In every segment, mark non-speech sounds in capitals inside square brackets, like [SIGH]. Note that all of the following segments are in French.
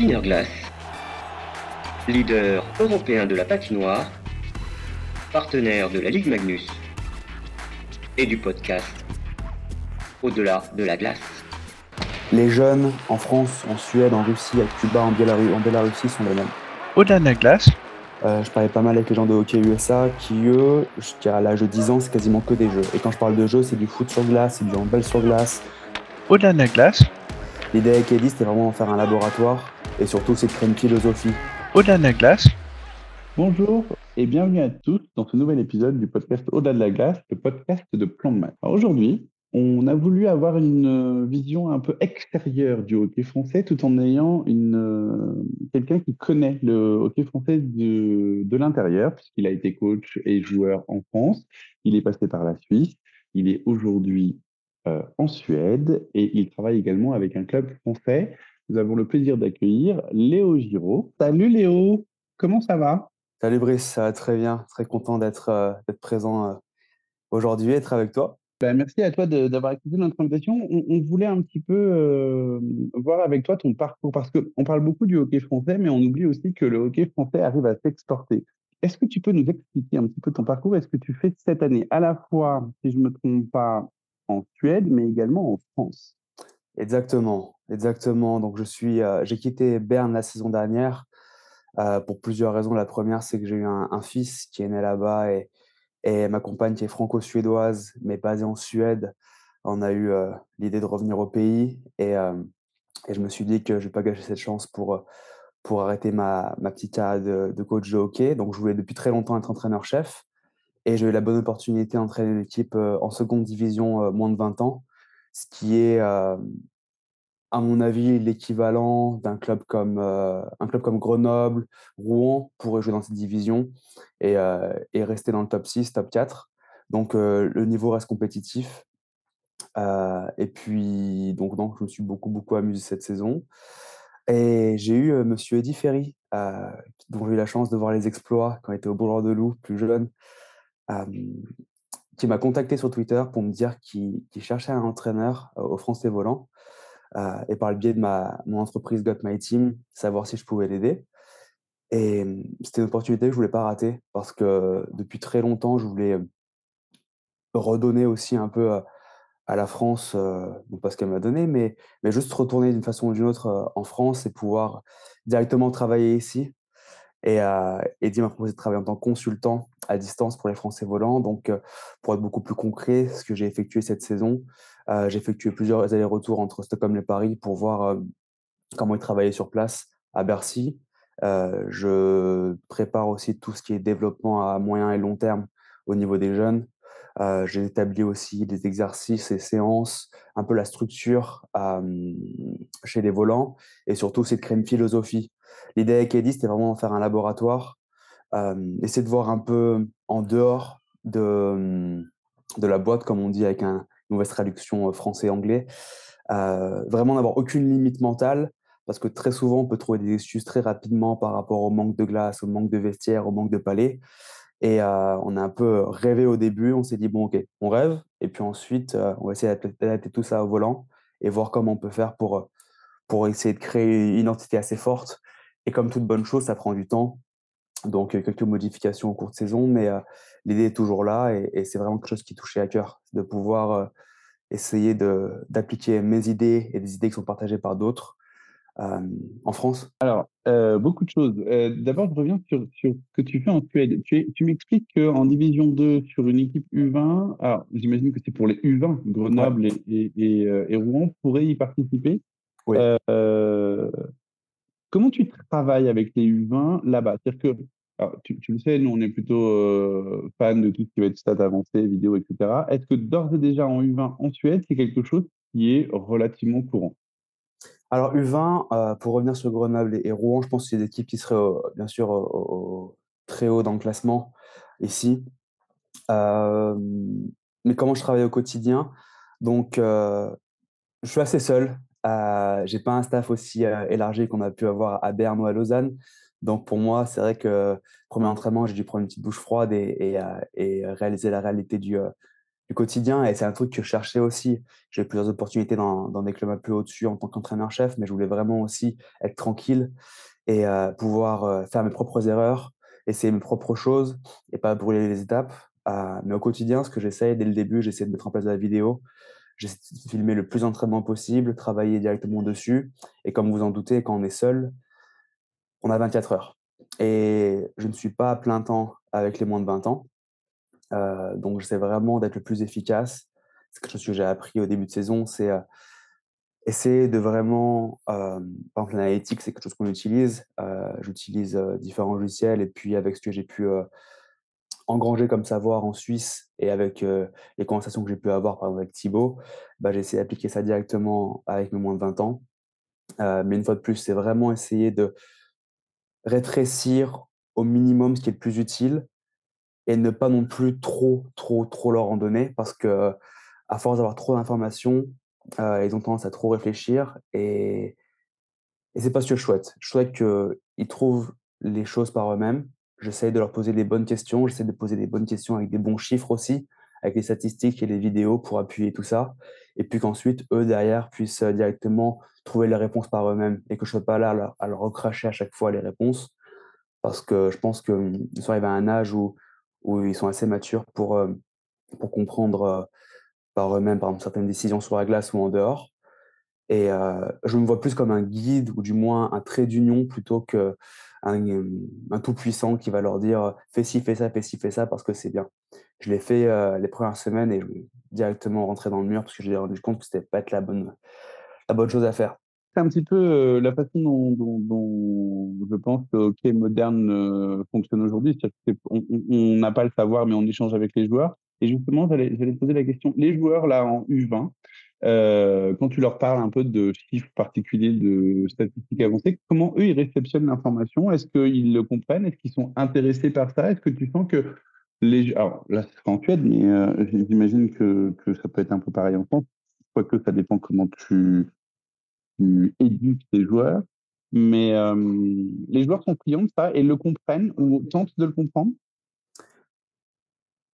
Glass, leader européen de la patinoire, partenaire de la Ligue Magnus et du podcast Au-delà de la glace. Les jeunes en France, en Suède, en Russie, à Cuba, en, Biélorussie, en Bélarussie sont les mêmes. Au-delà de la glace, Euh, je parlais pas mal avec les gens de hockey USA qui, eux, jusqu'à l'âge de 10 ans, c'est quasiment que des jeux. Et quand je parle de jeux, c'est du foot sur glace, c'est du handball sur glace. au-delà de la glace, L'idée avec Eddie, c'était vraiment de faire un laboratoire et surtout, c'est une philosophie. au-delà de la glace, Bonjour et bienvenue à tous dans ce nouvel épisode du podcast Au-delà de la glace, le podcast de Plan de Match. Aujourd'hui, on a voulu avoir une vision un peu extérieure du hockey français tout en ayant une, euh, quelqu'un qui connaît le hockey français de, de l'intérieur puisqu'il a été coach et joueur en France. Il est passé par la Suisse. Il est aujourd'hui euh, en Suède et il travaille également avec un club français. Nous avons le plaisir d'accueillir Léo Giraud. Salut Léo, comment ça va? Salut Brice, ça va très bien. Très content d'être euh, présent euh, aujourd'hui être avec toi. Ben, merci à toi d'avoir accepté notre invitation. On, on voulait un petit peu euh, voir avec toi ton parcours, parce qu'on parle beaucoup du hockey français, mais on oublie aussi que le hockey français arrive à s'exporter. Est-ce que tu peux nous expliquer un petit peu ton parcours? Et ce que tu fais cette année, à la fois, si je ne me trompe pas, en Suède, mais également en France? Exactement, exactement. Donc, je suis, euh, j'ai quitté Berne la saison dernière euh, pour plusieurs raisons. La première, c'est que j'ai eu un, fils qui est né là-bas et, et ma compagne qui est franco-suédoise, mais basée en Suède. On a eu euh, l'idée de revenir au pays et, et je me suis dit que je vais pas gâcher cette chance pour, pour arrêter ma, ma petite carrière de, de coach de hockey. Donc, je voulais depuis très longtemps être entraîneur-chef et j'ai eu la bonne opportunité d'entraîner l'équipe euh, en seconde division moins de 20 ans, ce qui est, à mon avis, l'équivalent d'un club comme, club comme Grenoble, Rouen pourrait jouer dans cette division et, rester dans le top 6, top 4. Donc, le niveau reste compétitif. Et puis, donc, donc, je me suis beaucoup, beaucoup amusé cette saison. Et j'ai eu euh, Monsieur Eddy Ferry, dont j'ai eu la chance de voir les exploits quand il était au Bourgeois de Loup, plus jeune, qui m'a contacté sur Twitter pour me dire qu'il cherchait un entraîneur euh, au Français Volant. euh, et par le biais de ma, mon entreprise Got My Team, savoir si je pouvais l'aider. Et euh, c'était une opportunité que je voulais pas rater parce que depuis très longtemps, je voulais redonner aussi un peu à, la France, euh, pas ce qu'elle m'a donné, mais, mais juste retourner d'une façon ou d'une autre en France et pouvoir directement travailler ici. Et euh, Eddie m'a proposé de travailler en tant que consultant à distance pour les Français volants. Donc, euh, pour être beaucoup plus concret, ce que j'ai effectué cette saison, euh, j'ai effectué plusieurs allers-retours entre Stockholm et Paris pour voir euh, comment ils travaillaient sur place à Bercy. Je prépare aussi tout ce qui est développement à moyen et long terme au niveau des jeunes. J'ai établi aussi des exercices et séances, un peu la structure chez les volants et surtout, c'est de créer une philosophie. L'idée avec Eddie, c'était vraiment faire un laboratoire, euh, essayer de voir un peu en dehors de, de la boîte, comme on dit avec un, une mauvaise traduction euh, français-anglais, euh, vraiment n'avoir aucune limite mentale, parce que très souvent, on peut trouver des excuses très rapidement par rapport au manque de glace, au manque de vestiaire, au manque de palais. Et on a un peu rêvé au début, on s'est dit, bon, ok, on rêve, et puis ensuite, on va essayer d'adapter tout ça au volant et voir comment on peut faire pour, pour essayer de créer une identité assez forte. Et comme toute bonne chose, ça prend du temps. Donc, euh, quelques modifications au cours de saison, mais euh, l'idée est toujours là et, et c'est vraiment quelque chose qui touchait à cœur, de pouvoir euh, essayer d'appliquer mes idées et des idées qui sont partagées par d'autres euh, en France. Alors, beaucoup de choses. D'abord, je reviens sur, sur ce que tu fais en Suède. Tu, tu m'expliques qu'en Division 2, sur une équipe U20, alors j'imagine que c'est pour les U20, Grenoble et, et, et, et Rouen pourraient y participer. Oui. Comment tu travailles avec les U20 là-bas? C'est-à-dire que, tu, le sais, nous, on est plutôt euh, fan de tout ce qui va être stats avancées, vidéo, etc. Est-ce que d'ores et déjà en U20 en Suède, c'est quelque chose qui est relativement courant? Alors U20, euh, pour revenir sur Grenoble et, Rouen, je pense que c'est des équipes qui seraient euh, bien sûr très haut dans le classement ici. Euh, mais comment je travaille au quotidien? Donc, je suis assez seul. Euh, j'ai pas un staff aussi euh, élargi qu'on a pu avoir à Berne ou à Lausanne. Donc pour moi, c'est vrai que premier entraînement, j'ai dû prendre une petite douche froide et, euh, réaliser la réalité du, quotidien et c'est un truc que je cherchais aussi. J'ai eu plusieurs opportunités dans, des clubs un peu au-dessus en tant qu'entraîneur-chef, mais je voulais vraiment aussi être tranquille et pouvoir faire mes propres erreurs, essayer mes propres choses et pas brûler les étapes. Mais au quotidien, ce que j'essaye dès le début, j'essaie de mettre en place de la vidéo. J'essaie de filmer le plus d'entraînement possible, travailler directement dessus. Et comme vous en doutez, quand on est seul, on a 24 heures. Et je ne suis pas à plein temps avec les moins de 20 ans. Euh, donc, j'essaie vraiment d'être le plus efficace. C'est quelque chose que j'ai appris au début de saison, c'est euh, essayer de vraiment, euh, par exemple, l'analytique, c'est quelque chose qu'on utilise. Euh, J'utilise différents logiciels et puis avec ce que j'ai pu engranger comme savoir en Suisse et avec euh, les conversations que j'ai pu avoir, par exemple, avec Thibaut, bah, j'ai essayé d'appliquer ça directement avec mes moins de 20 ans. Euh, mais une fois de plus, c'est vraiment essayer de rétrécir au minimum ce qui est le plus utile et ne pas non plus trop, trop, trop leur en donner parce que à force d'avoir trop d'informations, euh, ils ont tendance à trop réfléchir et, et c'est pas ce que je souhaite. Je souhaite qu'ils trouvent les choses par eux-mêmes. J'essaie de leur poser des bonnes questions. J'essaie de poser des bonnes questions avec des bons chiffres aussi, avec les statistiques et les vidéos pour appuyer tout ça. Et puis qu'ensuite, eux, derrière, puissent euh, directement trouver les réponses par eux-mêmes et que je ne sois pas là à leur, recracher à chaque fois les réponses. Parce que je pense qu'ils sont arrivés à un âge où, où ils sont assez matures pour, euh, pour comprendre euh, par eux-mêmes, certaines décisions sur la glace ou en dehors. Et je me vois plus comme un guide ou du moins un trait d'union plutôt qu'un un tout-puissant qui va leur dire fais ci, fais ça, fais ci, fais ça parce que c'est bien. Je l'ai fait euh, les premières semaines et je directement rentrer dans le mur parce que j'ai rendu compte que c'était pas être la bonne, la bonne chose à faire. C'est un petit peu euh, la façon dont, je pense que hockey moderne euh, fonctionne aujourd'hui. On n'a pas le savoir, mais on échange avec les joueurs. Et justement, j'allais poser la question. Les joueurs là en U20, euh, quand tu leur parles un peu de chiffres particuliers, de statistiques avancées, comment eux, ils réceptionnent l'information? Est-ce qu'ils le comprennent? Est-ce qu'ils sont intéressés par ça? Est-ce que tu sens que les... Alors là, c'est en Suède, mais euh, j'imagine que, que ça peut être un peu pareil en France, quoique ça dépend comment tu, éduques tes joueurs. Mais euh, les joueurs sont clients de ça et le comprennent ou tentent de le comprendre?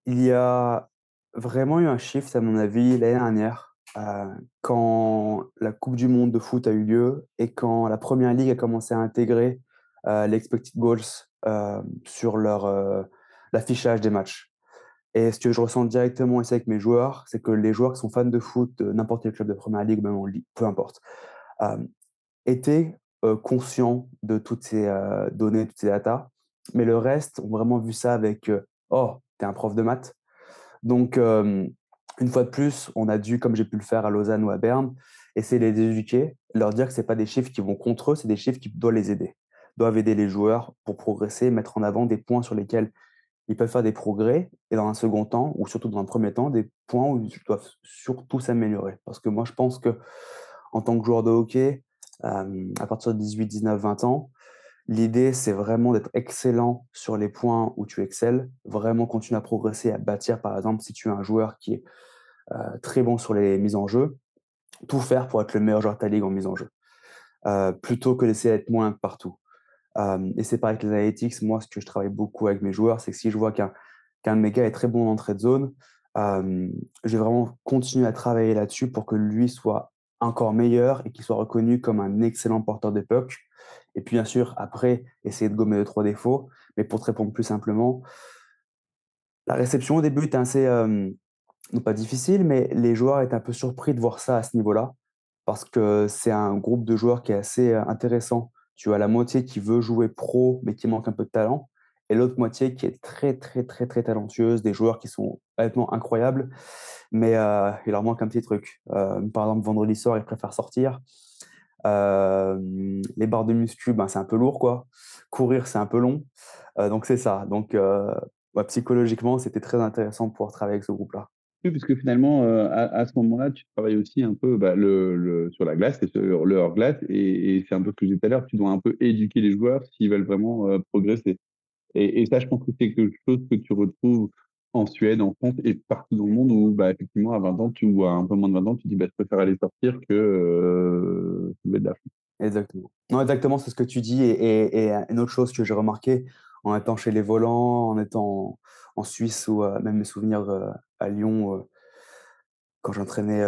Il y a vraiment eu un shift, à mon avis, l'année dernière euh, quand la Coupe du Monde de foot a eu lieu et quand la Première Ligue a commencé à intégrer euh, l'expected goals euh, sur leur euh, l'affichage des matchs. Et ce que je ressens directement ici avec mes joueurs, c'est que les joueurs qui sont fans de foot n'importe quel club de Première Ligue, même en Ligue, peu importe, étaient conscients de toutes ces données, toutes ces datas, mais le reste ont vraiment vu ça avec oh, t'es un prof de maths. Donc une fois de plus, on a dû, comme j'ai pu le faire à Lausanne ou à Berne, essayer de les éduquer, leur dire que ce pas des chiffres qui vont contre eux, c'est des chiffres qui doivent les aider, doivent aider les joueurs pour progresser, mettre en avant des points sur lesquels ils peuvent faire des progrès, et dans un second temps, ou surtout dans un premier temps, des points où ils doivent surtout s'améliorer. Parce que moi, je pense que en tant que joueur de hockey, euh, à partir de 18, 19, 20 ans, L'idée, c'est vraiment d'être excellent sur les points où tu excelles, vraiment continuer à progresser, à bâtir, par exemple, si tu es un joueur qui est très bon sur les mises en jeu, tout faire pour être le meilleur joueur de ta ligue en mise en jeu, euh, plutôt que d'essayer d'être moins partout. Euh, et c'est pareil avec les analytics. Moi, ce que je travaille beaucoup avec mes joueurs, c'est que si je vois qu'un qu'un de mes gars est très bon en entrée de zone, euh, je vais vraiment continuer à travailler là-dessus pour que lui soit encore meilleur et qu'il soit reconnu comme un excellent porteur de puck et puis, bien sûr, après, essayer de gommer deux, trois défauts. Mais pour te répondre plus simplement, la réception au début était assez, euh, pas difficile, mais les joueurs étaient un peu surpris de voir ça à ce niveau-là. Parce que c'est un groupe de joueurs qui est assez intéressant. Tu as la moitié qui veut jouer pro, mais qui manque un peu de talent. Et l'autre moitié qui est très, très, très, très talentueuse. Des joueurs qui sont honnêtement incroyables. Mais euh, il leur manque un petit truc. Euh, par exemple, vendredi soir, ils préfèrent sortir. Euh, les barres de muscu, ben, c'est un peu lourd, quoi. Courir, c'est un peu long. Euh, donc, c'est ça. Donc, euh, psychologiquement, c'était très intéressant de pouvoir travailler avec ce groupe-là. Oui, parce que finalement, à, à, ce moment-là, tu travailles aussi un peu bah, sur la glace et sur le hors-glace. Et, c'est un peu ce que je disais tout à l'heure, tu dois un peu éduquer les joueurs s'ils veulent vraiment progresser. Et, ça, je pense que c'est quelque chose que tu retrouves en Suède, en France et partout dans le monde où, bah, effectivement, à 20 ans, tu, ou un peu moins de 20 ans, tu dis, bah, je préfère aller sortir que euh, de la Exactement. Non, exactement, c'est ce que tu dis. Et, et, une autre chose que j'ai remarqué en étant chez les volants, en étant en Suisse ou euh, même mes souvenirs euh, à Lyon, euh, quand j'entraînais,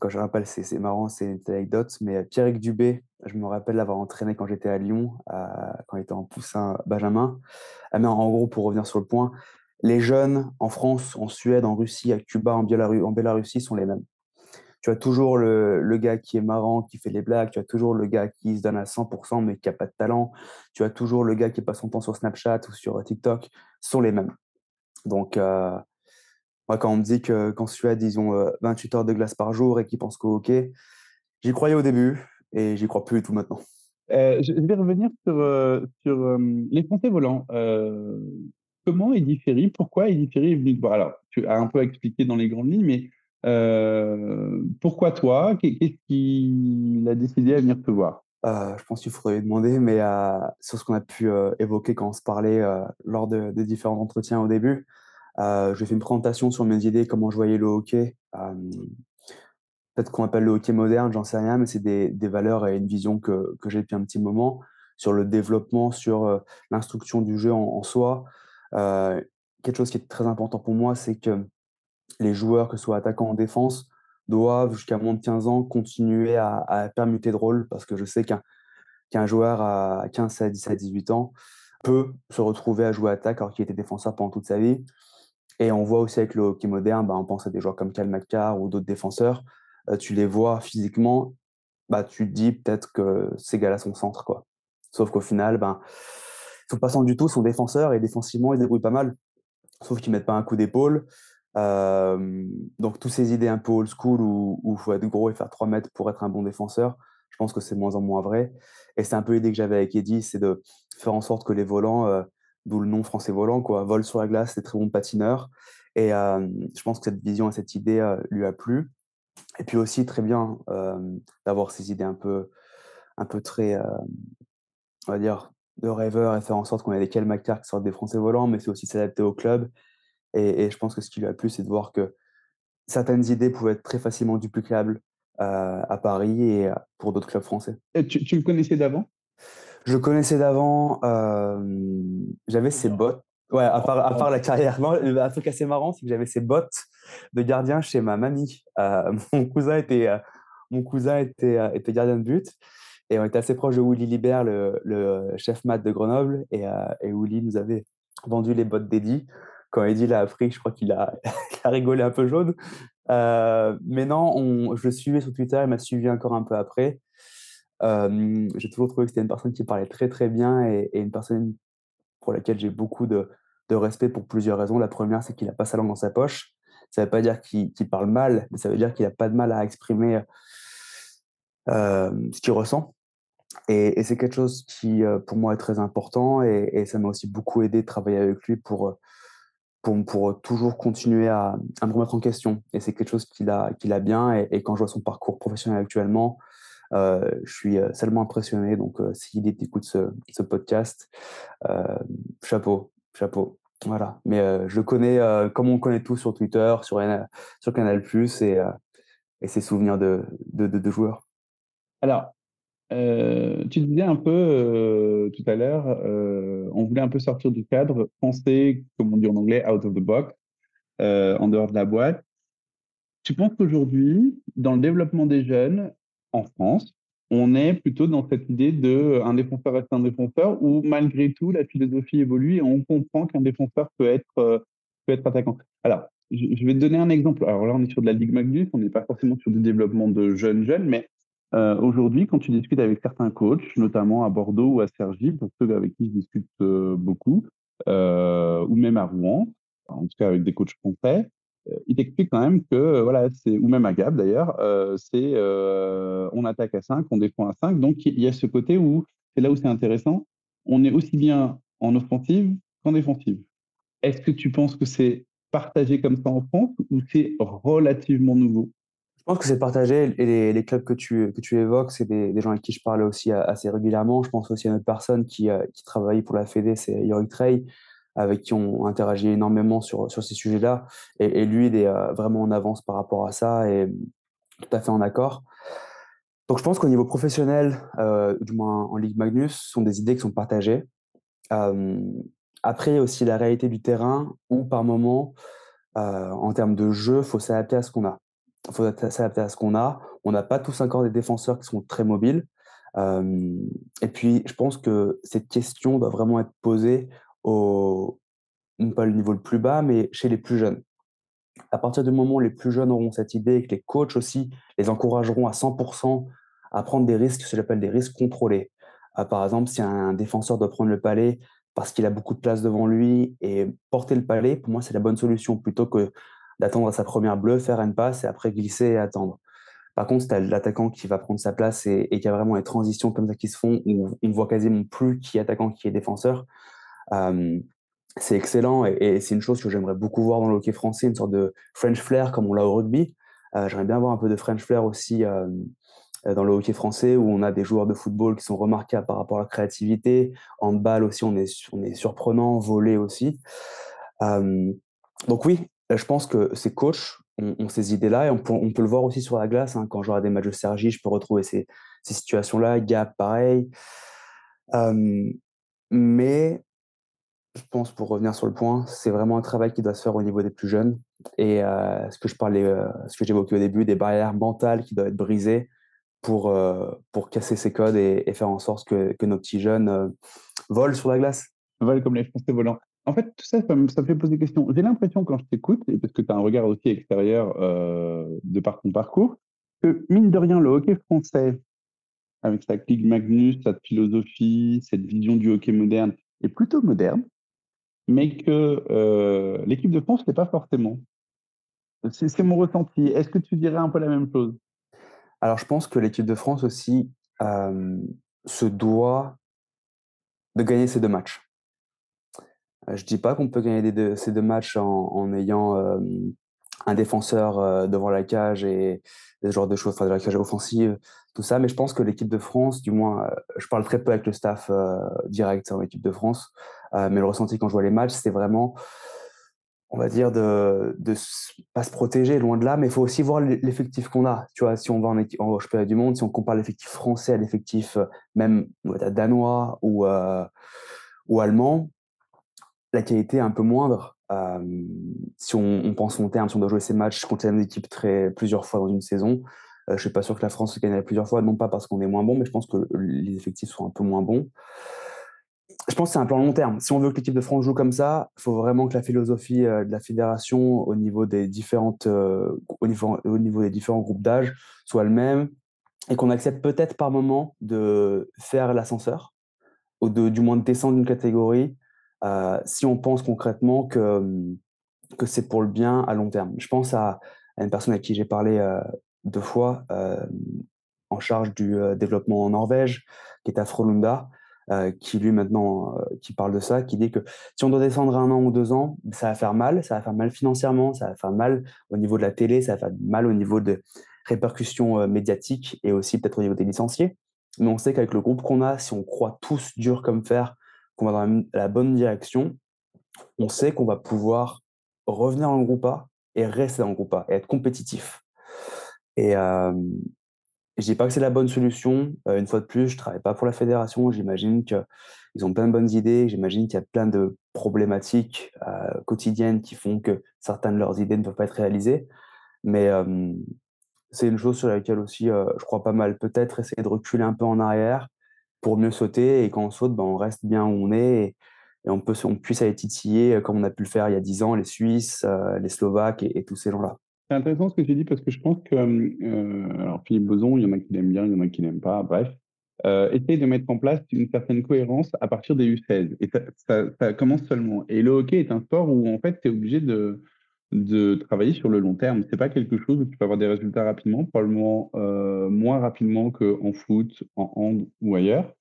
quand je rappelle, c'est marrant, c'est une anecdote, mais Pierrick Dubé, je me rappelle l'avoir entraîné quand j'étais à Lyon, quand il était en poussin Benjamin. Ah, mais en gros, pour revenir sur le point, les jeunes en France, en Suède, en Russie, à Cuba, en, en Bélarussie sont les mêmes. Tu as toujours le, gars qui est marrant, qui fait les blagues, tu as toujours le gars qui se donne à 100% mais qui n'a pas de talent, tu as toujours le gars qui passe son temps sur Snapchat ou sur TikTok, sont les mêmes. Donc, euh, moi, quand on me dit qu'en Suède, ils ont 28 heures de glace par jour et qu'ils pensent qu'au hockey, j'y croyais au début et j'y crois plus du tout maintenant. Euh, je vais revenir sur, euh, les Français volants. comment Eddie Ferry, pourquoi Eddie Ferry est venu te voir Alors, tu as un peu expliqué dans les grandes lignes, mais pourquoi toi? Qu'est-ce qui a décidé à venir te voir? Je pense qu'il faudrait lui demander, mais sur ce qu'on a pu évoquer quand on se parlait lors de, des différents entretiens au début, euh, j'ai fait une présentation sur mes idées, comment je voyais le hockey. Euh, peut-être qu'on appelle le hockey moderne, j'en sais rien, mais c'est des, valeurs et une vision que, j'ai depuis un petit moment sur le développement, sur euh, l'instruction du jeu en, soi. Euh, quelque chose qui est très important pour moi, c'est que les joueurs, que ce soit attaquants ou en défense, doivent, jusqu'à moins de 15 ans, continuer à, à permuter de rôle, parce que je sais qu'un joueur à 15, à 17, 18 ans peut se retrouver à jouer attaque alors qu'il était défenseur pendant toute sa vie. Et on voit aussi avec le hockey moderne, bah, on pense à des joueurs comme Cal McCarr ou d'autres défenseurs. Euh, tu les vois physiquement, bah, tu te dis peut-être que ces gars-là sont centre. Quoi. Sauf qu'au final, ben, ils sont pas centres du tout, sont défenseurs et défensivement, ils débrouillent pas mal. Sauf qu'ils mettent pas un coup d'épaule. Euh, donc, toutes ces idées un peu old school où il faut être gros et faire 3 mètres pour être un bon défenseur, je pense que c'est moins en moins vrai. Et c'est un peu l'idée que j'avais avec Eddie, c'est de faire en sorte que les volants, euh, d'où le nom français volant, quoi. Vole sur la glace, c'est très bon patineur. Et euh, je pense que cette vision et cette idée lui a plu. Et puis aussi, très bien d'avoir ces idées un peu, un peu très, on va dire, de rêveur et faire en sorte qu'on ait des Kel qui sortent des Français volants, mais c'est aussi s'adapter au club. Et, et, je pense que ce qui lui a plu, c'est de voir que certaines idées pouvaient être très facilement duplicables à Paris et pour d'autres clubs français. Et tu, tu le connaissais d'avant? Je connaissais d'avant, euh, j'avais ces bottes. Ouais, à part, à part la carrière. Non, un truc assez marrant, c'est que j'avais ces bottes de gardien chez ma mamie. Euh, [LAUGHS] mon cousin était, euh, mon cousin était, euh, était gardien de but. Et on était assez proche de Willy Libert, le, le chef mat de Grenoble. Et, et Willy nous avait vendu les bottes d'Eddie. Quand Eddie l'a appris, je crois qu'il a, [LAUGHS] rigolé un peu jaune. mais non, on, je le suivais sur Twitter, il m'a suivi encore un peu après j'ai toujours trouvé que c'était une personne qui parlait très très bien et, une personne pour laquelle j'ai beaucoup de, respect pour plusieurs raisons. La première, c'est qu'il n'a pas sa langue dans sa poche. Ça ne veut pas dire qu'il parle mal, mais ça veut dire qu'il n'a pas de mal à exprimer euh, ce qu'il ressent. Et, c'est quelque chose qui, pour moi, est très important et ça m'a aussi beaucoup aidé de travailler avec lui pour, pour, toujours continuer à, me remettre en question. Et c'est quelque chose qu'il a, bien. Et, quand je vois son parcours professionnel actuellement, euh, je suis seulement impressionné. Donc, euh, s'il écoute ce, ce podcast, euh, chapeau, chapeau. Voilà. Mais je le connais comme on connaît tout sur Twitter, sur, sur Canal et, et ses souvenirs de, de, de, joueurs. Alors, euh, tu disais un peu euh, tout à l'heure, euh, on voulait un peu sortir du cadre, penser, comme on dit en anglais, out of the box, en dehors de la boîte. Tu penses qu'aujourd'hui, dans le développement des jeunes, en France, on est plutôt dans cette idée de un défenseur reste un défenseur, où malgré tout, la philosophie évolue et on comprend qu'un défenseur peut être, peut être attaquant? Alors, je, vais te donner un exemple. Alors là, on est sur de la Ligue Magnus, on n'est pas forcément sur du développement de jeunes jeunes, mais euh, aujourd'hui, quand tu discutes avec certains coachs, notamment à Bordeaux ou à Sergi, pour ceux avec qui je discute beaucoup, ou même à Rouen, en tout cas avec des coachs français, euh, il t'explique quand même que, euh, voilà, ou même à Gab d'ailleurs, euh, c'est on attaque à 5, on défend à 5. Donc il y a ce côté où, c'est là où c'est intéressant, on est aussi bien en offensive qu'en défensive. Est-ce que tu penses que c'est partagé comme ça en France ou c'est relativement nouveau? Pense que c'est partagé et les, clubs que tu, que tu évoques, c'est des, gens avec qui je parle aussi assez régulièrement. Je pense aussi à une autre personne qui, qui travaille pour la Fédé, c'est Yorick Trey, avec qui on interagit énormément sur, ces sujets-là. Et, lui, il est euh, vraiment en avance par rapport à ça et tout à fait en accord. Donc je pense qu'au niveau professionnel, euh, du moins en Ligue Magnus, ce sont des idées qui sont partagées. Euh, après, il y a aussi la réalité du terrain où par moment, en termes de jeu, il faut s'adapter à ce qu'on a. il faut s'adapter à ce qu'on a. On n'a pas tous encore des défenseurs qui sont très mobiles. et puis, je pense que cette question doit vraiment être posée au, pas le niveau le plus bas, mais chez les plus jeunes. À partir du moment où les plus jeunes auront cette idée et que les coachs aussi les encourageront à 100% à prendre des risques, ce que j'appelle des risques contrôlés. Euh, par exemple, si un défenseur doit prendre le palais parce qu'il a beaucoup de place devant lui et porter le palais, pour moi, c'est la bonne solution plutôt que d'attendre sa première bleue, faire une passe et après glisser et attendre. Par contre, tu l'attaquant qui va prendre sa place et, et qu'il y a vraiment des transitions comme ça qui se font, où on ne voit quasiment plus qui est attaquant, qui est défenseur, c'est excellent et, c'est une chose que j'aimerais beaucoup voir dans le hockey français, une sorte de French flair comme on l'a au rugby. Euh, j'aimerais bien voir un peu de French flair aussi euh, dans le hockey français où on a des joueurs de football qui sont remarquables par rapport à la créativité. En balle aussi, on est, on est surprenant, volé aussi. donc oui, je pense que ces coachs ont, ces idées-là et on peut, le voir aussi sur la glace. Hein. Quand j'aurai des matchs de Sergi, je peux retrouver ces, ces situations-là. Gap, pareil. mais je pense, pour revenir sur le point, c'est vraiment un travail qui doit se faire au niveau des plus jeunes. Et euh, ce que je parlais, euh, ce que j'évoquais au début, des barrières mentales qui doivent être brisées pour, euh, pour casser ces codes et, faire en sorte que, que nos petits jeunes volent sur la glace. Volent comme les Français volants. En fait, tout ça, ça me, fait poser des questions. J'ai l'impression, quand je t'écoute, et parce que tu as un regard aussi extérieur de par ton parcours, que mine de rien, le hockey français, avec sa clique Magnus, sa philosophie, cette vision du hockey moderne, est plutôt moderne mais que euh, l'équipe de France n'est pas forcément. C'est mon ressenti. Est-ce que tu dirais un peu la même chose? Alors, je pense que l'équipe de France aussi se doit de gagner ces deux matchs. Euh, je dis pas qu'on peut gagner ces deux matchs en, ayant un défenseur devant la cage et ce genre de choses, enfin de la cage offensive, tout ça, mais je pense que l'équipe de France, du moins, je parle très peu avec le staff direct en équipe de France, euh, mais le ressenti quand je vois les matchs, c'est vraiment, on va dire, de ne pas se protéger, loin de là, mais il faut aussi voir l'effectif qu'on a. Tu vois, si on va en, en du monde, si on compare l'effectif français à l'effectif euh, même danois euh, ou allemand, la qualité est un peu moindre. si on, pense long terme, si on doit jouer ces matchs contre une équipe très, plusieurs fois dans une saison, je ne suis pas sûr que la France se gagnerait plusieurs fois, non pas parce qu'on est moins bon, mais je pense que les effectifs sont un peu moins bons je pense que c'est un plan long terme. Si on veut que l'équipe de France joue comme ça, il faut vraiment que la philosophie de la fédération au niveau des différentes, au, niveau, au niveau des différents groupes d'âge soit le même et qu'on accepte peut-être par moment de faire l'ascenseur ou de, du moins de descendre une catégorie si on pense concrètement que, que c'est pour le bien à long terme. Je pense à, une personne à qui j'ai parlé deux fois en charge du développement en Norvège, qui est à Frolunda, euh, qui lui maintenant euh, qui parle de ça, qui dit que si on doit descendre un an ou deux ans, ça va faire mal, ça va faire mal financièrement, ça va faire mal au niveau de la télé, ça va faire mal au niveau de répercussions euh, médiatiques et aussi peut-être au niveau des licenciés. Mais on sait qu'avec le groupe qu'on a, si on croit tous dur comme fer, qu'on va dans la, bonne direction, on sait qu'on va pouvoir revenir le groupe A et rester le groupe A et être compétitif. Et, je dis pas que c'est la bonne solution. Euh, une fois de plus, je travaille pas pour la fédération. J'imagine qu'ils ont plein de bonnes idées. J'imagine qu'il y a plein de problématiques euh, quotidiennes qui font que certaines de leurs idées ne peuvent pas être réalisées. Mais c'est une chose sur laquelle aussi euh, je crois pas mal. Peut-être essayer de reculer un peu en arrière pour mieux sauter. Et quand on saute, ben, on reste bien où on est. Et, on, peut, on puisse aller titiller comme on a pu le faire il y a dix ans, les Suisses, les Slovaques et tous ces gens-là. C'est intéressant ce que tu dis parce que je pense que, euh, alors Philippe Boson, il y en a qui l'aiment bien, il y en a qui n'aiment pas, bref, euh, essaye de mettre en place une certaine cohérence à partir des U16. Et ça, ça, commence seulement. Et le hockey est un sport où en fait, tu es obligé de, de travailler sur le long terme. C'est pas quelque chose où tu peux avoir des résultats rapidement, probablement euh, moins rapidement qu'en foot, en hand ou ailleurs.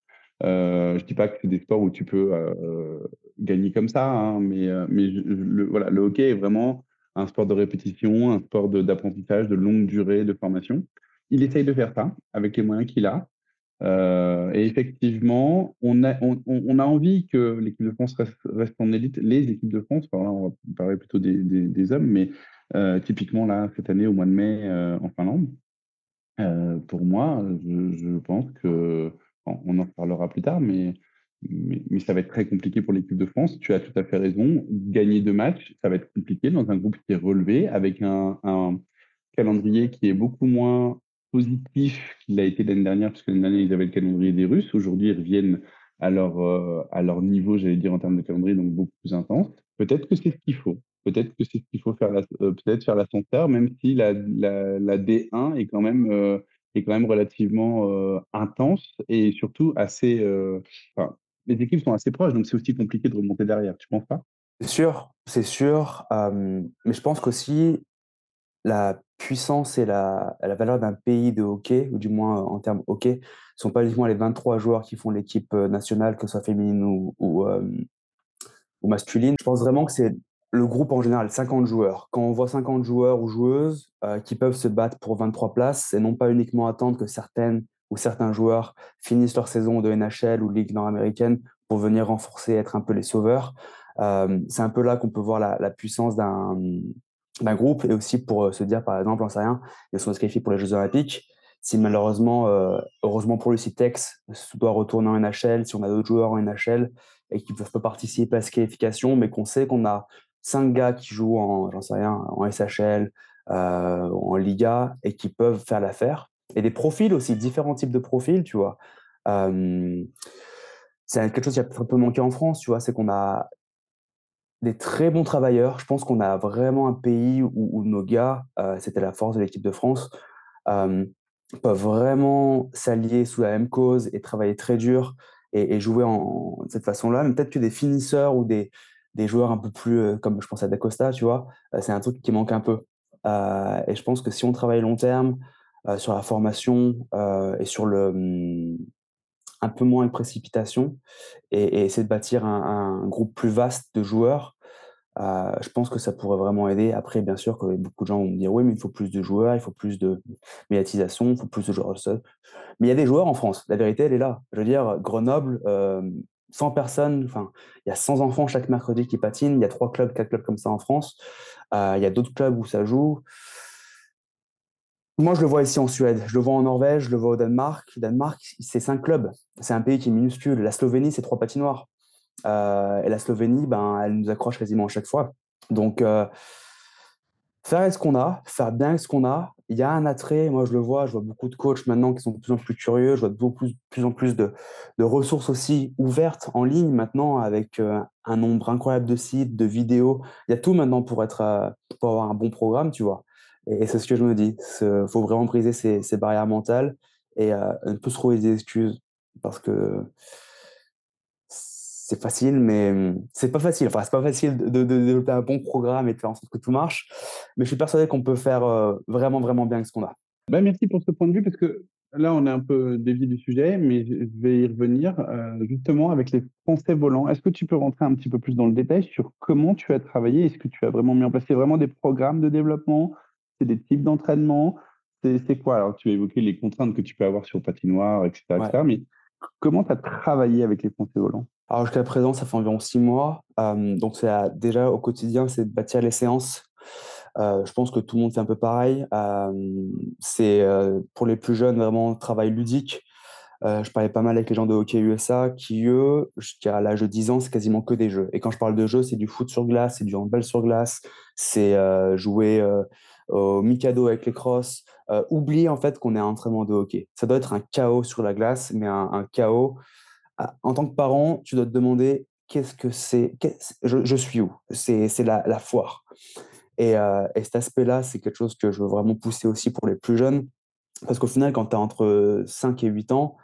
Euh, je dis pas que c'est des sports où tu peux euh, gagner comme ça, hein, mais, euh, mais le, voilà, le hockey est vraiment un sport de répétition, un sport d'apprentissage de, longue durée, de formation. Il essaye de faire ça avec les moyens qu'il a. Euh, et effectivement, on a, on, a envie que l'équipe de France reste, en élite, les équipes de France, enfin là, on va parler plutôt des, hommes, mais euh, typiquement là, cette année, au mois de mai, euh, en Finlande, pour moi, je, je pense que, on en parlera plus tard, mais mais, ça va être très compliqué pour l'équipe de France. Tu as tout à fait raison. Gagner deux matchs, ça va être compliqué dans un groupe qui est relevé avec un, calendrier qui est beaucoup moins positif qu'il a été l'année dernière, puisque l'année dernière, ils avaient le calendrier des Russes. Aujourd'hui, ils reviennent à leur, euh, à leur niveau, j'allais dire, en termes de calendrier, donc beaucoup plus intense. Peut-être que c'est ce qu'il faut. Peut-être que c'est ce qu'il faut faire, la, euh, peut-être faire la même si la, la, la, D1 est quand même, euh, est quand même relativement intense et surtout assez. Les équipes sont assez proches, donc c'est aussi compliqué de remonter derrière. Tu penses pas? C'est sûr, c'est sûr. mais je pense qu'aussi, la puissance et la, la valeur d'un pays de hockey, ou du moins en termes hockey, sont pas uniquement les 23 joueurs qui font l'équipe nationale, que ce soit féminine ou, ou, ou masculine. Je pense vraiment que c'est le groupe en général, 50 joueurs. Quand on voit 50 joueurs ou joueuses qui peuvent se battre pour 23 places, et non pas uniquement attendre que certaines ou certains joueurs finissent leur saison de NHL ou Ligue nord-américaine pour venir renforcer, être un peu les sauveurs. c'est un peu là qu'on peut voir la puissance d'un d'un groupe et aussi pour euh, se dire, par exemple, on sait rien, ils sont inscrits pour les Jeux Olympiques. Si malheureusement, euh, heureusement pour lui, si Tex doit retourner en NHL, si on a d'autres joueurs en NHL et qui ne peuvent pas participer à cette qualification, mais qu'on sait qu'on a cinq gars qui jouent en, j'en sais rien, en SHL, euh, en Liga et qui peuvent faire l'affaire. Et des profils aussi, différents types de profils, tu vois. C'est quelque chose qui a un peu manqué en France, tu vois, c'est qu'on a des très bons travailleurs. Je pense qu'on a vraiment un pays où, nos gars, euh, c'était la force de l'équipe de France, euh, peuvent vraiment s'allier sous la même cause et travailler très dur et, jouer en, de cette façon-là. Mais peut-être que des finisseurs ou des, des joueurs un peu plus, euh, comme je pense à Dacosta, tu vois, c'est un truc qui manque un peu. et je pense que si on travaille long terme sur la formation et sur le hum, un peu moins de précipitation et, essayer de bâtir un, groupe plus vaste de joueurs euh, je pense que ça pourrait vraiment aider. Après, bien sûr, que beaucoup de gens vont me dire oui, mais il faut plus de joueurs, il faut plus de médiatisation, il faut plus de joueurs Mais il y a des joueurs en France. La vérité, elle est là. Je veux dire, Grenoble, 100 personnes, enfin, il y a 100 enfants chaque mercredi qui patinent. Il y a trois clubs, quatre clubs comme ça en France. Euh, il y a d'autres clubs où ça joue. Moi, je le vois ici en Suède, je le vois en Norvège, je le vois au Danemark. Danemark, c'est cinq clubs. C'est un pays qui est minuscule. La Slovénie, c'est trois patinoires. Euh, et la Slovénie, ben, elle nous accroche quasiment à chaque fois. Donc, euh, faire ce qu'on a, faire bien ce qu'on a. Il y a un attrait, moi je le vois, je vois beaucoup de coachs maintenant qui sont de plus en plus curieux, je vois de beaucoup, plus en plus de, ressources aussi ouvertes en ligne maintenant avec euh, un nombre incroyable de sites, de vidéos. Il y a tout maintenant pour, être, pour avoir un bon programme, tu vois. Et, c'est ce que je me dis. Il faut vraiment briser ces, ces barrières mentales et ne peut se trouver des excuses parce que c'est facile, mais mmh, c'est pas facile. Enfin, c'est pas facile de, développer un bon programme et de faire en sorte que tout marche. Mais je suis persuadé qu'on peut faire vraiment, vraiment bien ce qu'on a. Ben, merci pour ce point de vue, parce que là, on est un peu dévié du sujet, mais je vais y revenir justement avec les Français volants. Est-ce que tu peux rentrer un petit peu plus dans le détail sur comment tu as travaillé? Est-ce que tu as vraiment mis en place vraiment des programmes de développement? C'est des types d'entraînement? C'est quoi? Alors, tu as évoqué les contraintes que tu peux avoir sur patinoire, etc. etc. mais comment tu as travaillé avec les Français volants? Alors jusqu'à présent, ça fait environ six mois. donc c'est déjà au quotidien, c'est de bâtir les séances. je pense que tout le monde fait un peu pareil. c'est pour les plus jeunes vraiment travail ludique. je parlais pas mal avec les gens de hockey USA qui, eux, jusqu'à l'âge de 10 ans, c'est quasiment que des jeux. Et quand je parle de jeux, c'est du foot sur glace, c'est du handball sur glace, c'est jouer au Mikado avec les crosses. oublier en fait qu'on est un entraînement de hockey. Ça doit être un chaos sur la glace, mais un, chaos en tant que parent, tu dois te demander qu'est-ce que c'est, je, suis où? C'est la, foire. Euh, et, cet aspect-là, c'est quelque chose que je veux vraiment pousser aussi pour les plus jeunes. Parce qu'au final, quand tu as entre 5 et 8 ans,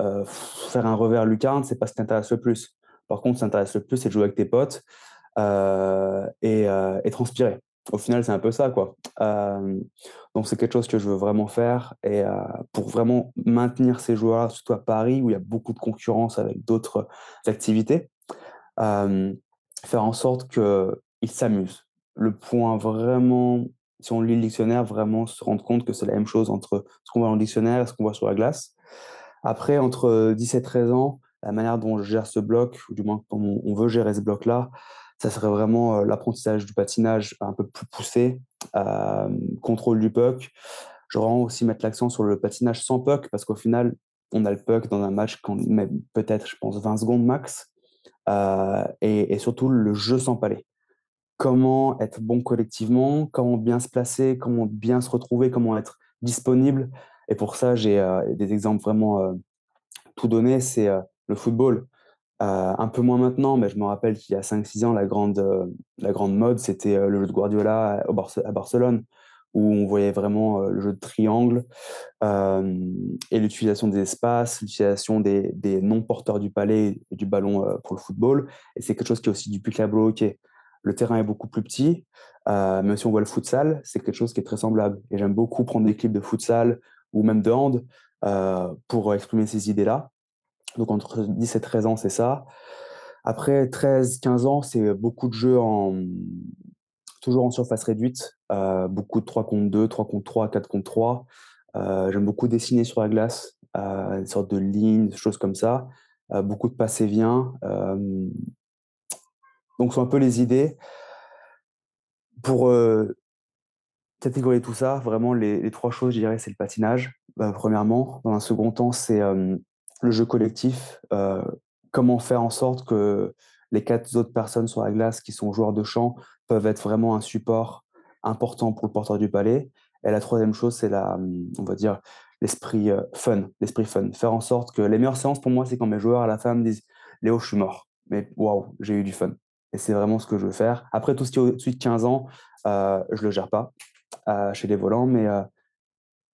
euh, faire un revers lucarne, c'est pas ce qui t'intéresse le plus. Par contre, ce qui t'intéresse le plus, c'est de jouer avec tes potes euh, et, et, transpirer au final, c'est un peu ça, quoi. donc, c'est quelque chose que je veux vraiment faire et pour vraiment maintenir ces joueurs-là, surtout à Paris où il y a beaucoup de concurrence avec d'autres activités, faire en sorte qu'ils s'amusent. Le point vraiment, si on lit le dictionnaire, vraiment se rendre compte que c'est la même chose entre ce qu'on voit dans le dictionnaire et ce qu'on voit sur la glace. Après, entre 17 et 13 ans, la manière dont je gère ce bloc, ou du moins comment on veut gérer ce bloc-là, ça serait vraiment l'apprentissage du patinage un peu plus poussé, contrôle du puck. Je vraiment aussi mettre l'accent sur le patinage sans puck parce qu'au final, on a le puck dans un match met peut-être, je pense, 20 secondes max. et, surtout le jeu sans palais. comment être bon collectivement, comment bien se placer, comment bien se retrouver, comment être disponible. Et pour ça, j'ai des exemples vraiment tout donnés. C'est le football. Un peu moins maintenant, mais je me rappelle qu'il y a 5-6 ans, la grande, la grande mode, c'était le jeu de Guardiola à Barcelone où on voyait vraiment le jeu de triangle et l'utilisation des espaces, l'utilisation des, des non-porteurs du palais et du ballon pour le football. Et c'est quelque chose qui est aussi du plus au hockey. Le terrain est beaucoup plus petit, même si on voit le futsal, c'est quelque chose qui est très semblable. Et j'aime beaucoup prendre des clips de futsal ou même de hand pour exprimer ces idées-là. Donc entre 10 et 13 ans, c'est ça. Après 13, 15 ans, c'est beaucoup de jeux en, toujours en surface réduite, euh, beaucoup de 3 contre 2, 3 contre 3, 4 contre 3. Euh, j'aime beaucoup dessiner sur la glace, euh, une sorte de lignes, des choses comme ça. beaucoup de passé vient. donc, ce sont un peu les idées. Pour catégoriser tout ça, vraiment, les, les trois choses, je dirais, c'est le patinage, premièrement. Dans un second temps, c'est le jeu collectif. comment faire en sorte que les quatre autres personnes sur la glace qui sont joueurs de chant peuvent être vraiment un support important pour le porteur du palais. Et la troisième chose, c'est la, on va dire, l'esprit euh, fun, l'esprit fun. Faire en sorte que les meilleures séances pour moi, c'est quand mes joueurs à la fin me disent Léo, je suis mort, mais waouh, j'ai eu du fun. Et c'est vraiment ce que je veux faire. Après, tout ce qui est au-dessus de 15 ans, euh, je le gère pas euh, chez les volants, mais euh,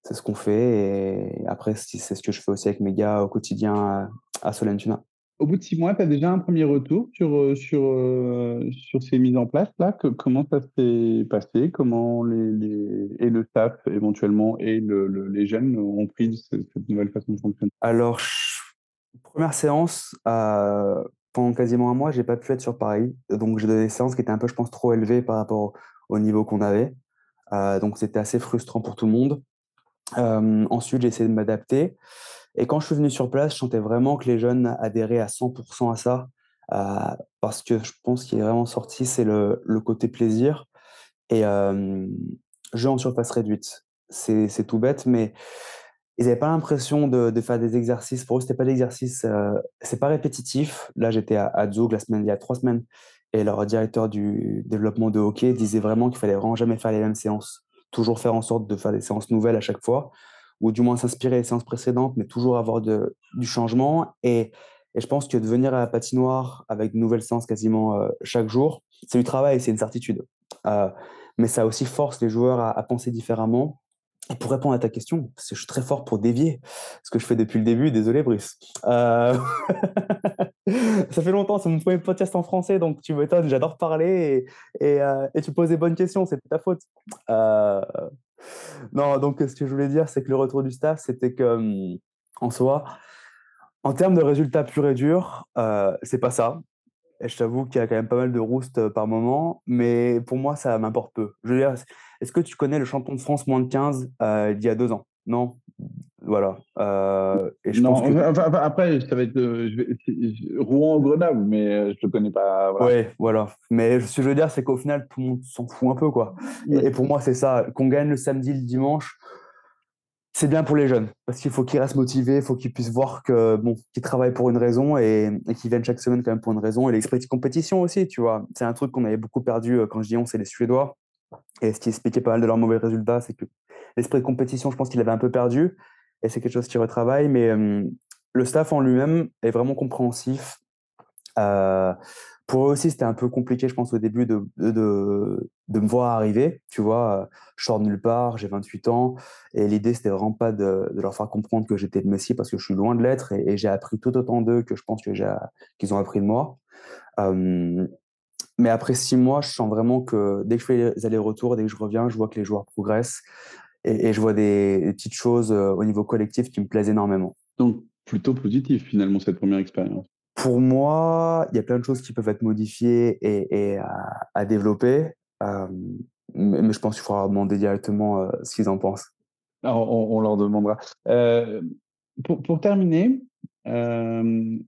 c'est ce qu'on fait. Et après, c'est ce que je fais aussi avec mes gars au quotidien à Solentuna. Au bout de six mois, tu as déjà un premier retour sur, euh, sur, euh, sur ces mises en place là? Que, comment ça s'est passé? Comment les, les, et le staff éventuellement et le, les jeunes ont pris cette, nouvelle façon de fonctionner? Alors, première séance, euh, pendant quasiment un mois, j'ai pas pu être sur Paris. Donc, j'ai donné des séances qui étaient un peu, je pense, trop élevées par rapport au, niveau qu'on avait. donc, c'était assez frustrant pour tout le monde. Ensuite, j'ai essayé de m'adapter. Et quand je suis venu sur place, je sentais vraiment que les jeunes adhéraient à 100% à ça, euh, parce que je pense qu'il est vraiment sorti, c'est le, côté plaisir et euh, jeu en surface réduite. C'est tout bête, mais ils n'avaient pas l'impression de, faire des exercices. Pour eux, c'était pas d'exercice, euh, c'est pas répétitif. Là, j'étais à, à Zug la semaine, il y a trois semaines, et leur directeur du développement de hockey disait vraiment qu'il fallait vraiment jamais faire les mêmes séances, toujours faire en sorte de faire des séances nouvelles à chaque fois ou du moins s'inspirer des séances précédentes, mais toujours avoir du changement. Et, je pense que de venir à la patinoire avec de nouvelles séances quasiment euh, chaque jour, c'est du travail, c'est une certitude. Euh, mais ça aussi force les joueurs à, penser différemment. Pour répondre à ta question, je suis très fort pour dévier, ce que je fais depuis le début, désolé Brice. Euh... [LAUGHS] ça fait longtemps, c'est mon premier podcast en français, donc tu m'étonnes, j'adore parler et, euh, tu poses des bonnes questions, c'est ta faute. Euh, non, donc ce que je voulais dire, c'est que le retour du staff, c'était que, hum, en soi, en termes de résultats purs et durs, c'est pas ça. Et je t'avoue qu'il y a quand même pas mal de roust euh, par moment, mais pour moi, ça m'importe peu. Je veux dire, est-ce que tu connais le champion de France moins de 15 euh, il y a deux ans? Non? Voilà. Euh, et je non, pense que... enfin, après, ça va être euh, Rouen Grenoble, mais je ne le connais pas. Voilà. Oui, voilà. Mais ce que je veux dire, c'est qu'au final, tout le monde s'en fout un peu. quoi. Ouais. Et, et, pour moi, c'est ça. Qu'on gagne le samedi, le dimanche, c'est bien pour les jeunes. Parce qu'il faut qu'ils restent motivés, il faut qu'ils puissent voir que bon, qu'ils travaillent pour une raison et, qu'ils viennent chaque semaine quand même pour une raison. Et l'esprit de compétition aussi, tu vois. C'est un truc qu'on avait beaucoup perdu quand je dis on, c'est les Suédois. Et ce qui expliquait pas mal de leurs mauvais résultats, c'est que l'esprit de compétition, je pense qu'il avait un peu perdu et c'est quelque chose qui retravaille. Mais euh, le staff en lui-même est vraiment compréhensif. Euh, pour eux aussi, c'était un peu compliqué, je pense, au début de, de, de, me voir arriver. Tu vois, je sors de nulle part, j'ai 28 ans, et l'idée, c'était vraiment pas de, leur faire comprendre que j'étais le Messie, parce que je suis loin de l'être, et, j'ai appris tout autant d'eux que je pense que qu'ils ont appris de moi. Euh, mais après six mois, je sens vraiment que dès que je fais les allers-retours, dès que je reviens, je vois que les joueurs progressent et, je vois des, des, petites choses euh, au niveau collectif qui me plaisent énormément. Donc, plutôt positif finalement cette première expérience. Pour moi, il y a plein de choses qui peuvent être modifiées et, et à, à, développer. Euh, mais je pense qu'il faudra demander directement euh, ce qu'ils en pensent. Alors, on, on, leur demandera. Euh, pour, pour, terminer, euh,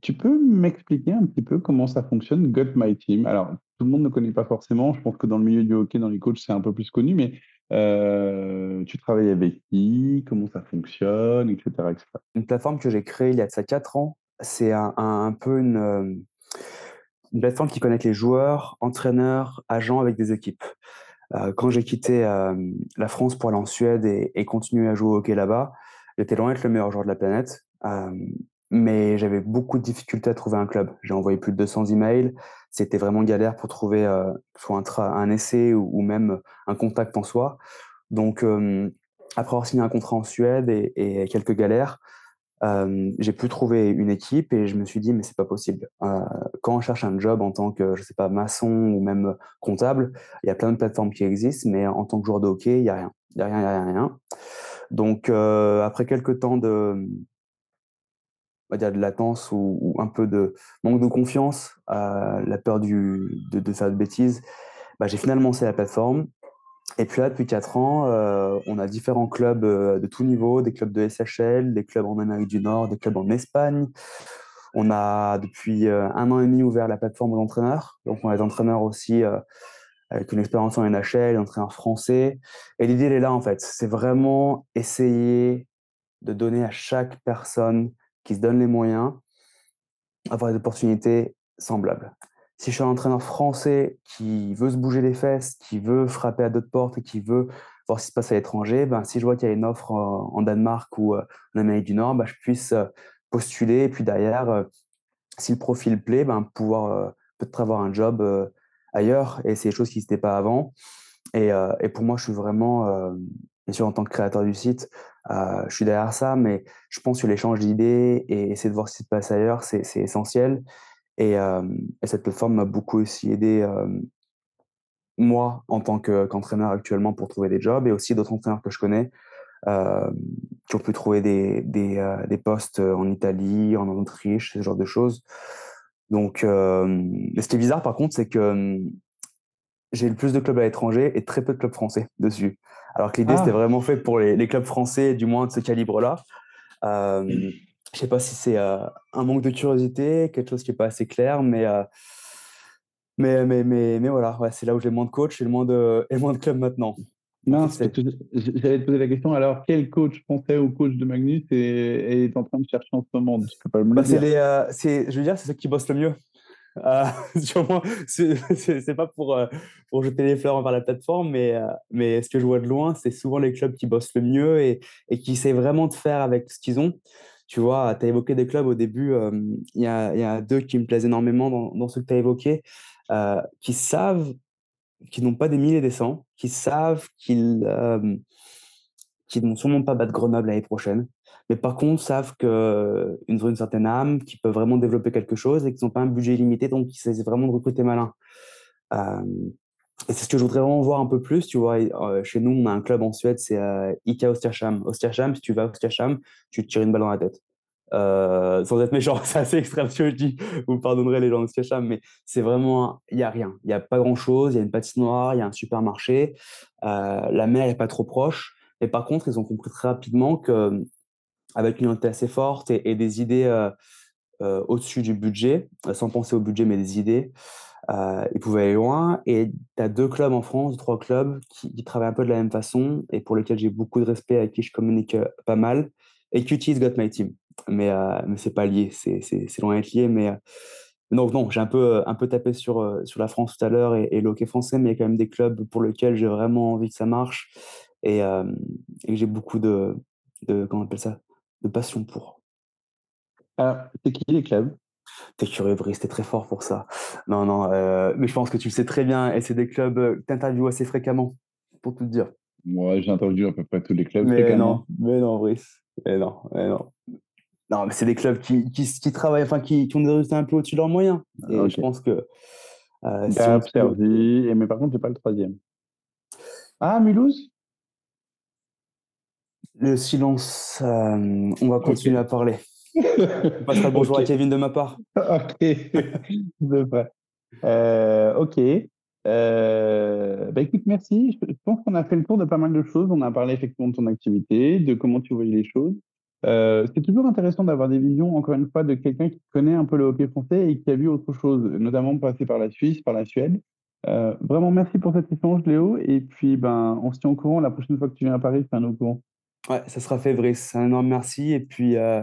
tu peux m'expliquer un petit peu comment ça fonctionne, Got My Team? Alors, tout le monde ne connaît pas forcément. Je pense que dans le milieu du hockey, dans les coachs, c'est un peu plus connu. Mais euh, tu travailles avec qui? Comment ça fonctionne? Etc., etc. Une plateforme que j'ai créée il y a de ça 4 ans. C'est un, peu une, plateforme qui connecte les joueurs, entraîneurs, agents avec des équipes. Euh, quand j'ai quitté la France pour aller en Suède et, continuer à jouer au hockey là-bas, j'étais loin d'être le meilleur joueur de la planète, mais j'avais beaucoup de difficultés à trouver un club. J'ai envoyé plus de 200 emails. C'était vraiment galère pour trouver soit un, essai ou, même un contact en soi. Donc, après avoir signé un contrat en Suède et quelques galères, j'ai pu trouver une équipe et je me suis dit mais c'est pas possible. Euh, quand on cherche un job en tant que je sais pas maçon ou même comptable, il y a plein de plateformes qui existent, mais en tant que joueur de hockey, il y a rien, il y a rien, il y a rien. Donc euh, après quelques temps de on va dire de latence ou, un peu de manque de confiance, euh, la peur du, de, de faire de bêtises, bah, j'ai finalement lancé la plateforme et puis là, depuis 4 ans, euh, on a différents clubs euh, de tout niveau, des clubs de SHL, des clubs en Amérique du Nord, des clubs en Espagne. On a depuis euh, un an et demi ouvert la plateforme aux entraîneurs. Donc, on est entraîneur aussi euh, avec une expérience en NHL, entraîneur français. Et l'idée, elle est là, en fait. C'est vraiment essayer de donner à chaque personne qui se donne les moyens avoir des opportunités semblables si je suis un entraîneur français qui veut se bouger les fesses, qui veut frapper à d'autres portes et qui veut voir ce qui se passe à l'étranger, ben, si je vois qu'il y a une offre en Danemark ou euh, en Amérique du Nord, ben, je puisse euh, postuler et puis derrière, euh, si le profil plaît, ben, pouvoir peut-être avoir un job ailleurs et c'est des choses qui n'étaient pas avant. Et, et, pour moi, je suis vraiment, bien sûr, en tant que créateur du site, je suis derrière ça, mais je pense que l'échange d'idées et essayer de voir ce qui se passe ailleurs, c'est essentiel. Et, et, cette plateforme m'a beaucoup aussi aidé, moi, en tant qu'entraîneur actuellement, pour trouver des jobs, et aussi d'autres entraîneurs que je connais qui ont pu trouver des, des, des, postes en Italie, en Autriche, ce genre de choses. Donc, ce qui est bizarre, par contre, c'est que j'ai le plus de clubs à l'étranger et très peu de clubs français [LAUGHS] dessus. Alors que l'idée, ah. c'était vraiment fait pour les, les, clubs français, du moins de ce calibre-là. Euh, je sais pas si c'est euh, un manque de curiosité, quelque chose qui est pas assez clair, mais euh, mais, mais, mais, mais voilà, ouais, c'est là où j'ai moins de coach et le moins de, et moins de clubs maintenant. Non, j'allais te poser la question. Alors, quel coach français ou coach de Magnus est, est en train de chercher en ce moment bah, c'est les, euh, Je veux dire, c'est ceux qui bossent le mieux. Euh, [LAUGHS] c'est pas pour, euh, pour jeter les fleurs envers la plateforme, mais, euh, mais ce que je vois de loin, c'est souvent les clubs qui bossent le mieux et, et qui essaient vraiment de faire avec ce qu'ils ont tu vois, tu as évoqué des clubs au début, il y, a, a, deux qui me plaisent énormément dans, ceux que tu as évoqués, euh, qui savent, qui n'ont pas des milliers et des cents, qui savent qu'ils euh, qui n'ont sûrement pas battre Grenoble l'année prochaine, mais par contre savent qu'ils ont une certaine âme, qu'ils peuvent vraiment développer quelque chose et qu'ils n'ont pas un budget illimité, donc ils essaient vraiment de recruter malin. Euh, c'est ce que je voudrais vraiment voir un peu plus. Tu vois, chez nous, on a un club en Suède, c'est euh, ICA Ostersham. Ostersham, si tu vas à Ostersham, tu te tires une balle dans la tête. Euh, sans être méchant, [LAUGHS] c'est assez extrême ce que je dis. Vous pardonnerez les gens d'Ostersham, mais c'est vraiment, il n'y a rien. Il n'y a pas grand chose. Il y a une patinoire, il y a un supermarché. Euh, la mer n'est pas trop proche. Mais par contre, ils ont compris très rapidement que avec une unité assez forte et, des idées euh, euh au-dessus du budget, sans penser au budget, mais des idées, euh, ils pouvaient aller loin. Et tu as deux clubs en France, trois clubs qui, travaillent un peu de la même façon et pour lesquels j'ai beaucoup de respect, avec qui je communique euh, pas mal. Et QT's got my team. Mais, euh, mais c'est pas lié, c'est loin d'être lié. Mais euh, donc, non, j'ai un peu, un peu tapé sur, sur la France tout à l'heure et, et le hockey français, mais il y a quand même des clubs pour lesquels j'ai vraiment envie que ça marche et, euh, et que j'ai beaucoup de, de, comment on appelle ça, de passion pour. Alors, c'est qui les clubs? T'es curieux, Brice, t'es très fort pour ça. Non, non, euh, mais je pense que tu le sais très bien et c'est des clubs que tu interviews assez fréquemment, pour tout te dire. Moi, j'interviewe à peu près tous les clubs. Mais non, mais non, Brice. Mais non, mais non. Non, mais c'est des clubs qui, qui, qui, travaillent, enfin, qui, qui ont des résultats un peu au-dessus de leurs moyens. Et okay. je pense que. Euh, si Servi, et mais par contre, j'ai pas le troisième. Ah, Mulhouse? Le silence, euh, on va continuer okay. à parler. On passera le bonjour okay. à Kevin de ma part. Ok, [LAUGHS] de près. Euh, ok. Euh, bah écoute, merci. Je pense qu'on a fait le tour de pas mal de choses. On a parlé effectivement de ton activité, de comment tu voyais les choses. Euh, c'est toujours intéressant d'avoir des visions, encore une fois, de quelqu'un qui connaît un peu le hockey français et qui a vu autre chose, notamment passer par la Suisse, par la Suède. Euh, vraiment, merci pour cet échange, Léo. Et puis, ben, on se tient au courant. La prochaine fois que tu viens à Paris, un au courant. Ouais, ça sera fait, Brice. Un énorme merci. Et puis, euh,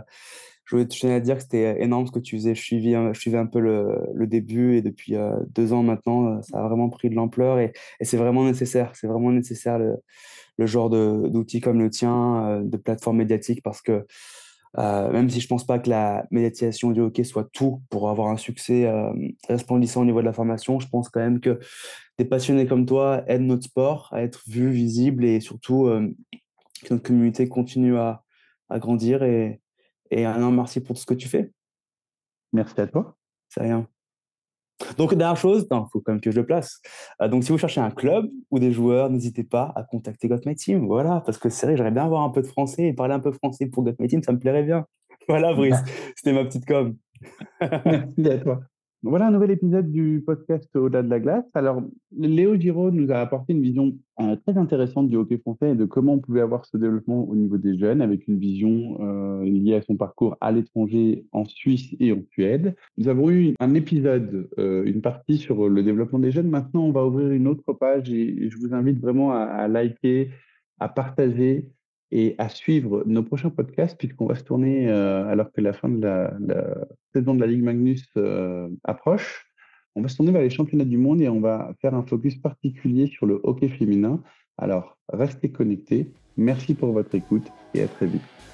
je voulais te à dire que c'était énorme ce que tu faisais. Je suivais, je suivais un peu le, début et depuis euh, deux ans maintenant, ça a vraiment pris de l'ampleur et, c'est vraiment nécessaire. C'est vraiment nécessaire le, genre d'outils comme le tien, euh, de plateforme médiatique, parce que euh, même si je pense pas que la médiatisation du hockey soit tout pour avoir un succès euh, resplendissant au niveau de la formation, je pense quand même que des passionnés comme toi aident notre sport à être vu, visible et surtout euh, que notre communauté continue à, à grandir. Et, et énorme merci pour tout ce que tu fais. Merci à toi. C'est rien. Donc, dernière chose, il faut quand même que je le place. Euh, donc, si vous cherchez un club ou des joueurs, n'hésitez pas à contacter Got My Team. Voilà, parce que c'est vrai, j'aimerais bien avoir un peu de français et parler un peu français pour Got My Team, ça me plairait bien. [LAUGHS] Voilà, Brice, [LAUGHS] c'était ma petite com. Merci à toi. Voilà un nouvel épisode du podcast Au-delà de la glace. Alors, Léo Giraud nous a apporté une vision euh, très intéressante du hockey français et de comment on pouvait avoir ce développement au niveau des jeunes, avec une vision euh, liée à son parcours à l'étranger en Suisse et en Suède. Nous avons eu un épisode, euh, une partie sur le développement des jeunes. Maintenant, on va ouvrir une autre page et je vous invite vraiment à, à liker, à partager et à suivre nos prochains podcasts, puisqu'on va se tourner, euh, alors que la fin de la, saison de la Ligue Magnus euh, approche, on va se tourner vers les championnats du monde et on va faire un focus particulier sur le hockey féminin. Alors, restez connectés. Merci pour votre écoute et à très vite.